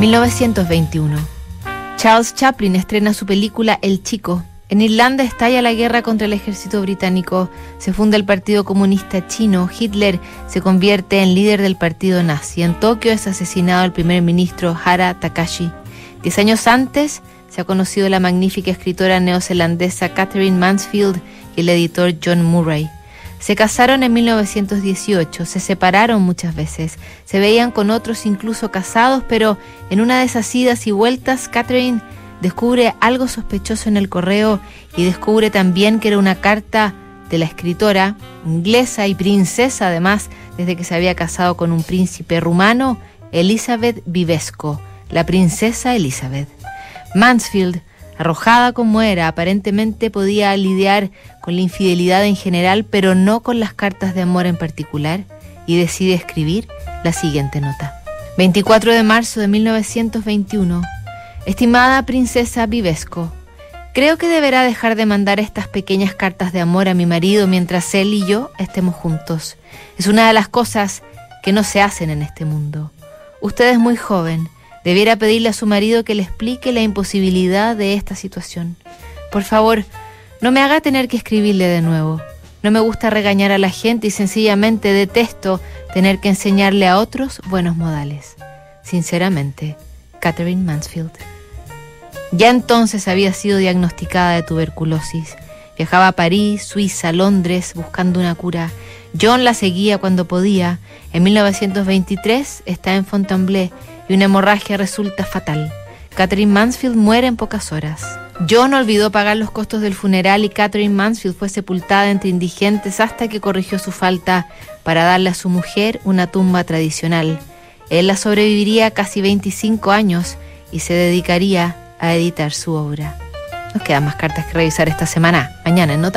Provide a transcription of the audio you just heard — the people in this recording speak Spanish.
1921. Charles Chaplin estrena su película El Chico. En Irlanda estalla la guerra contra el ejército británico, se funda el Partido Comunista Chino, Hitler se convierte en líder del partido nazi. En Tokio es asesinado el primer ministro Hara Takashi. Diez años antes se ha conocido la magnífica escritora neozelandesa Catherine Mansfield y el editor John Murray. Se casaron en 1918, se separaron muchas veces, se veían con otros incluso casados, pero en una de esas idas y vueltas, Catherine descubre algo sospechoso en el correo y descubre también que era una carta de la escritora, inglesa y princesa además, desde que se había casado con un príncipe rumano, Elizabeth Vivesco, la princesa Elizabeth. Mansfield Arrojada como era, aparentemente podía lidiar con la infidelidad en general, pero no con las cartas de amor en particular, y decide escribir la siguiente nota. 24 de marzo de 1921. Estimada princesa Vivesco, creo que deberá dejar de mandar estas pequeñas cartas de amor a mi marido mientras él y yo estemos juntos. Es una de las cosas que no se hacen en este mundo. Usted es muy joven Debiera pedirle a su marido que le explique la imposibilidad de esta situación. Por favor, no me haga tener que escribirle de nuevo. No me gusta regañar a la gente y sencillamente detesto tener que enseñarle a otros buenos modales. Sinceramente, Catherine Mansfield. Ya entonces había sido diagnosticada de tuberculosis. Viajaba a París, Suiza, Londres buscando una cura. John la seguía cuando podía. En 1923 está en Fontainebleau y una hemorragia resulta fatal. Catherine Mansfield muere en pocas horas. John olvidó pagar los costos del funeral y Catherine Mansfield fue sepultada entre indigentes hasta que corrigió su falta para darle a su mujer una tumba tradicional. Él la sobreviviría casi 25 años y se dedicaría a editar su obra. Nos quedan más cartas que revisar esta semana. Mañana en Nota.